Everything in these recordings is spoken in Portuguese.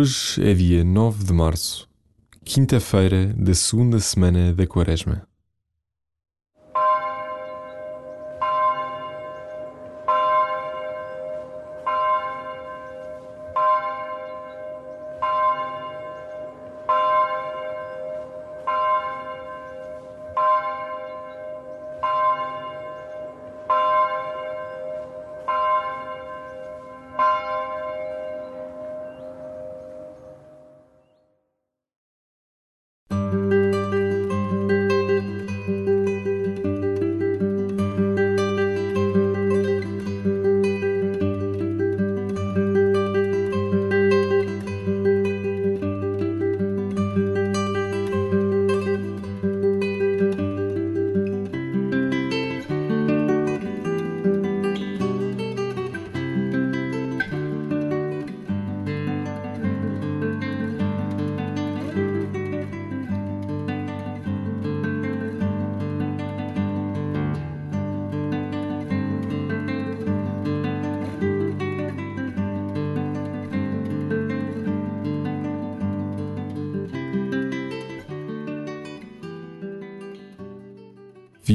Hoje é dia 9 de março, quinta-feira da segunda semana da Quaresma.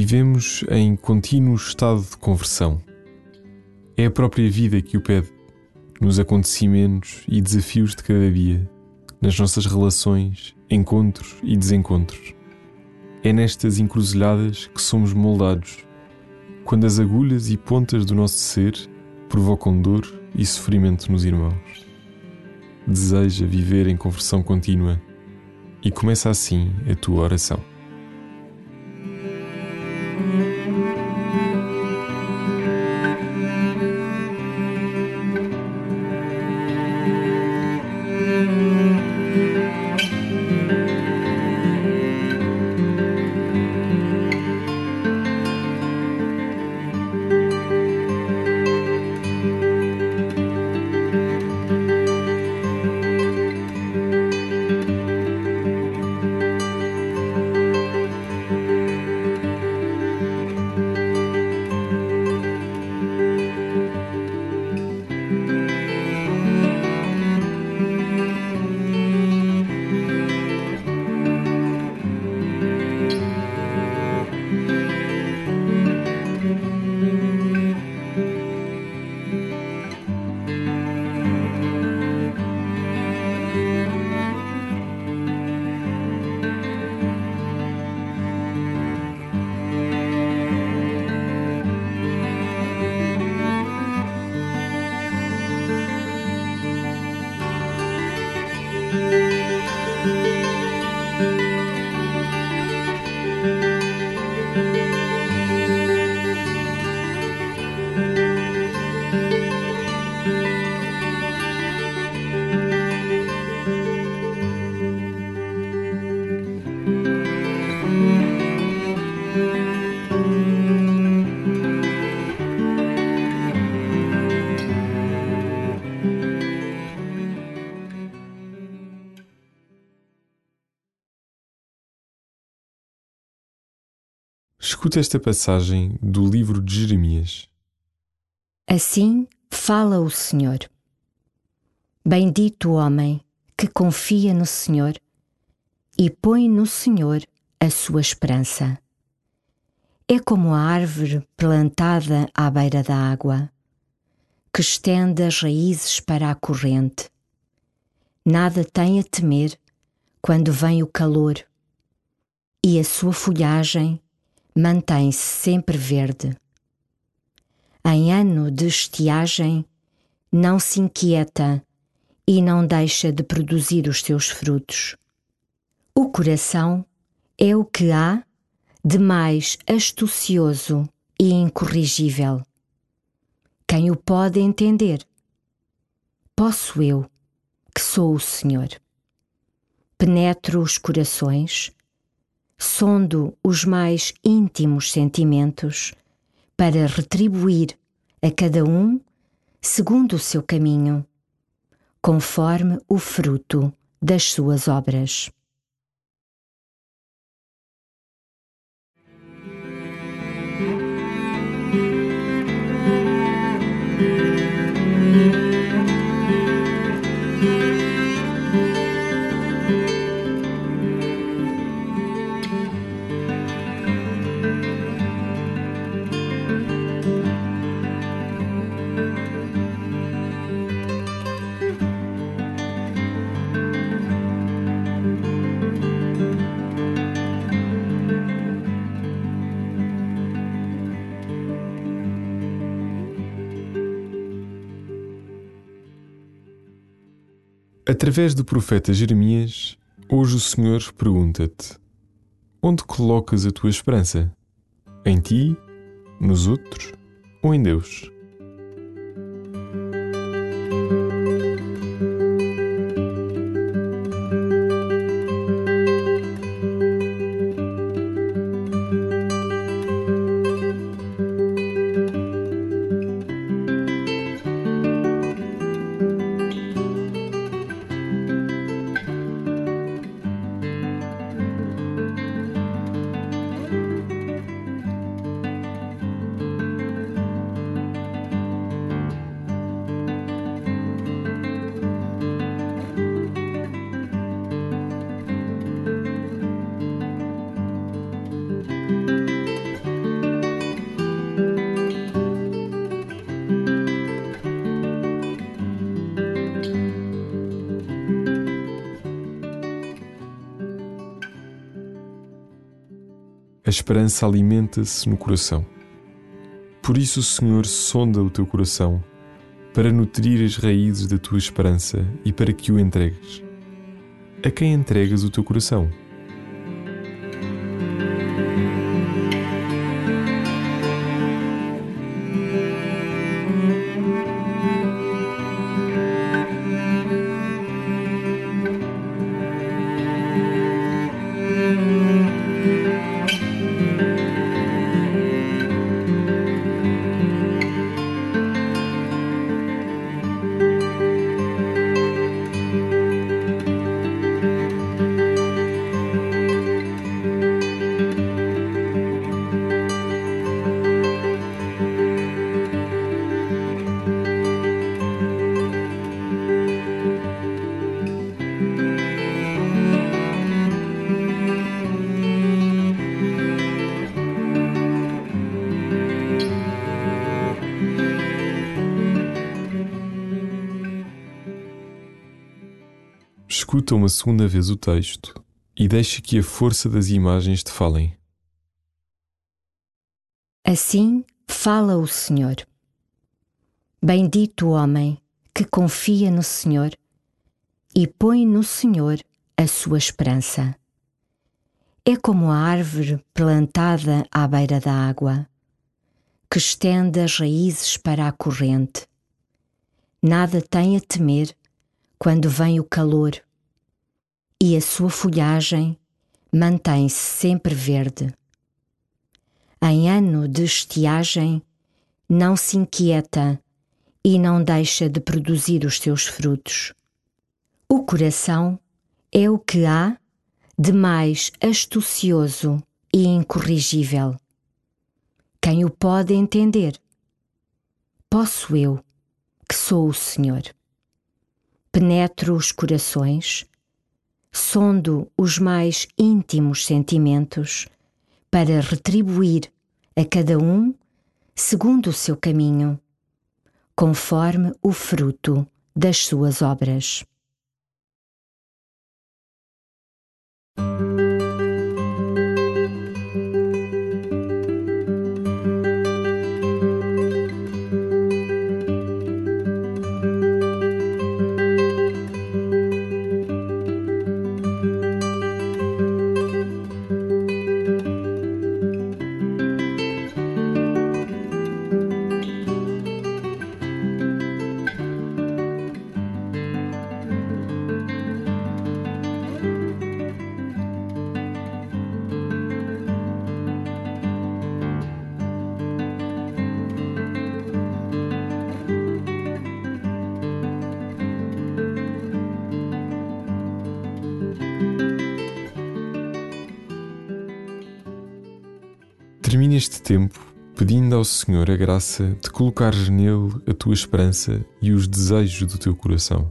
Vivemos em contínuo estado de conversão. É a própria vida que o pede, nos acontecimentos e desafios de cada dia, nas nossas relações, encontros e desencontros. É nestas encruzilhadas que somos moldados, quando as agulhas e pontas do nosso ser provocam dor e sofrimento nos irmãos. Deseja viver em conversão contínua e começa assim a tua oração. Escuta esta passagem do livro de Jeremias. Assim fala o Senhor. Bendito o homem que confia no Senhor e põe no Senhor a sua esperança. É como a árvore plantada à beira da água, que estende as raízes para a corrente. Nada tem a temer quando vem o calor, e a sua folhagem mantém-se sempre verde. Em ano de estiagem, não se inquieta e não deixa de produzir os seus frutos. O coração é o que há de mais astucioso e incorrigível. Quem o pode entender? Posso eu, que sou o Senhor. Penetro os corações sondo os mais íntimos sentimentos para retribuir a cada um segundo o seu caminho, conforme o fruto das suas obras. Através do profeta Jeremias, hoje o Senhor pergunta-te: Onde colocas a tua esperança? Em ti, nos outros ou em Deus? A esperança alimenta-se no coração. Por isso o Senhor sonda o teu coração para nutrir as raízes da tua esperança e para que o entregues. A quem entregas o teu coração? Escuta uma segunda vez o texto e deixa que a força das imagens te falem. Assim fala o Senhor. Bendito o homem que confia no Senhor e põe no Senhor a sua esperança. É como a árvore plantada à beira da água, que estende as raízes para a corrente. Nada tem a temer quando vem o calor, e a sua folhagem mantém-se sempre verde. Em ano de estiagem, não se inquieta e não deixa de produzir os seus frutos. O coração é o que há de mais astucioso e incorrigível. Quem o pode entender? Posso eu, que sou o Senhor penetro os corações, sondo os mais íntimos sentimentos para retribuir a cada um segundo o seu caminho, conforme o fruto das suas obras. Termina este tempo pedindo ao Senhor a graça de colocares nele a tua esperança e os desejos do teu coração.